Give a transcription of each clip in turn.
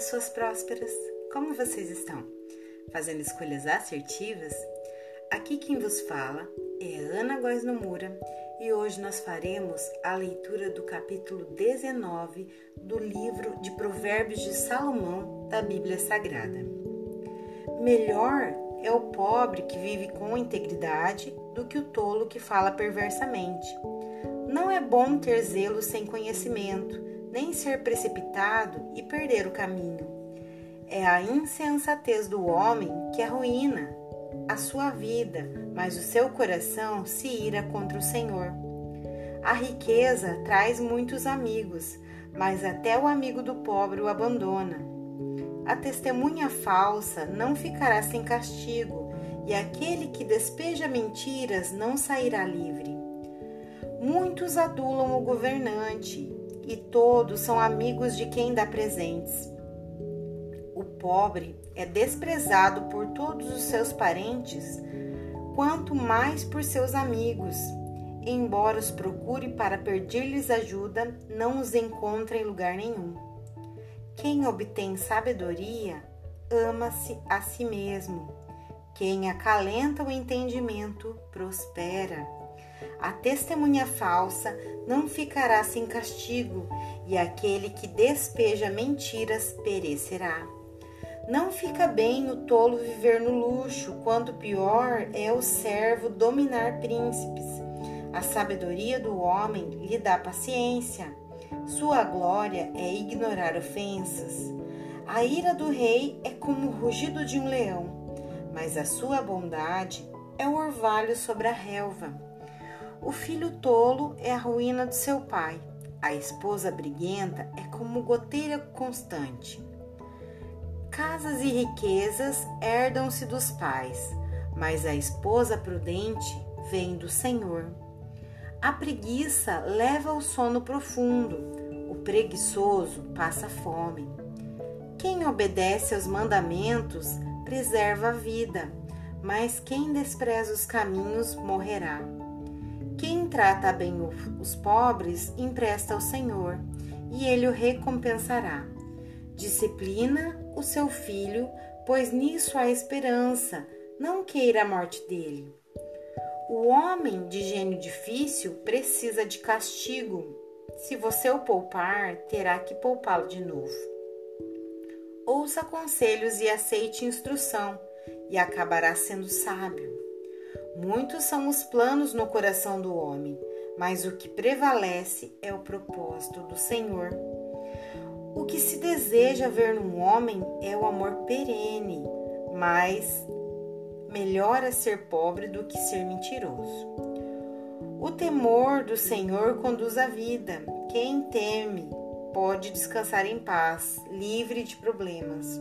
pessoas prósperas! Como vocês estão? Fazendo escolhas assertivas? Aqui quem vos fala é Ana Góes Nomura e hoje nós faremos a leitura do capítulo 19 do livro de Provérbios de Salomão da Bíblia Sagrada. Melhor é o pobre que vive com integridade do que o tolo que fala perversamente. Não é bom ter zelo sem conhecimento nem ser precipitado e perder o caminho. É a insensatez do homem que arruína a sua vida, mas o seu coração se ira contra o Senhor. A riqueza traz muitos amigos, mas até o amigo do pobre o abandona. A testemunha falsa não ficará sem castigo, e aquele que despeja mentiras não sairá livre. Muitos adulam o governante, e todos são amigos de quem dá presentes. O pobre é desprezado por todos os seus parentes, quanto mais por seus amigos. Embora os procure para pedir-lhes ajuda, não os encontra em lugar nenhum. Quem obtém sabedoria, ama-se a si mesmo. Quem acalenta o entendimento, prospera. A testemunha falsa não ficará sem castigo, e aquele que despeja mentiras perecerá. Não fica bem o tolo viver no luxo, quanto pior é o servo dominar príncipes. A sabedoria do homem lhe dá paciência. Sua glória é ignorar ofensas. A ira do rei é como o rugido de um leão, mas a sua bondade é o orvalho sobre a relva. O filho tolo é a ruína do seu pai. A esposa briguenta é como goteira constante. Casas e riquezas herdam-se dos pais, mas a esposa prudente vem do Senhor. A preguiça leva ao sono profundo, o preguiçoso passa fome. Quem obedece aos mandamentos preserva a vida, mas quem despreza os caminhos morrerá. Quem trata bem os pobres empresta ao Senhor, e ele o recompensará. Disciplina o seu filho, pois nisso há esperança, não queira a morte dele. O homem de gênio difícil precisa de castigo. Se você o poupar, terá que poupá-lo de novo. Ouça conselhos e aceite instrução, e acabará sendo sábio. Muitos são os planos no coração do homem, mas o que prevalece é o propósito do Senhor. O que se deseja ver num homem é o amor perene, mas melhor é ser pobre do que ser mentiroso. O temor do Senhor conduz à vida. Quem teme pode descansar em paz, livre de problemas.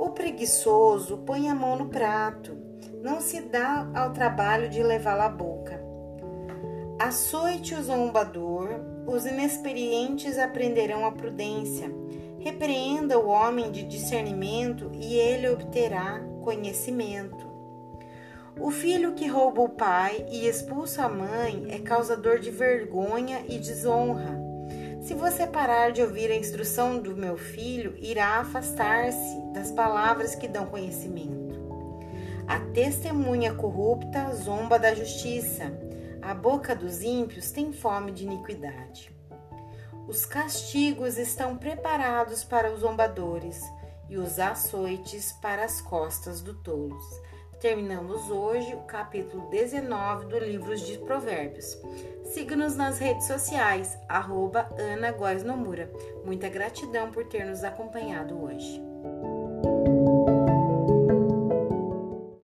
O preguiçoso põe a mão no prato não se dá ao trabalho de levá-la à boca. Açoite o zombador, os inexperientes aprenderão a prudência. Repreenda o homem de discernimento e ele obterá conhecimento. O filho que rouba o pai e expulsa a mãe é causador de vergonha e desonra. Se você parar de ouvir a instrução do meu filho, irá afastar-se das palavras que dão conhecimento. A testemunha corrupta zomba da justiça. A boca dos ímpios tem fome de iniquidade. Os castigos estão preparados para os zombadores e os açoites para as costas do tolos. Terminamos hoje o capítulo 19 do livro de Provérbios. Siga-nos nas redes sociais, arroba Ana Góes Nomura. Muita gratidão por ter nos acompanhado hoje.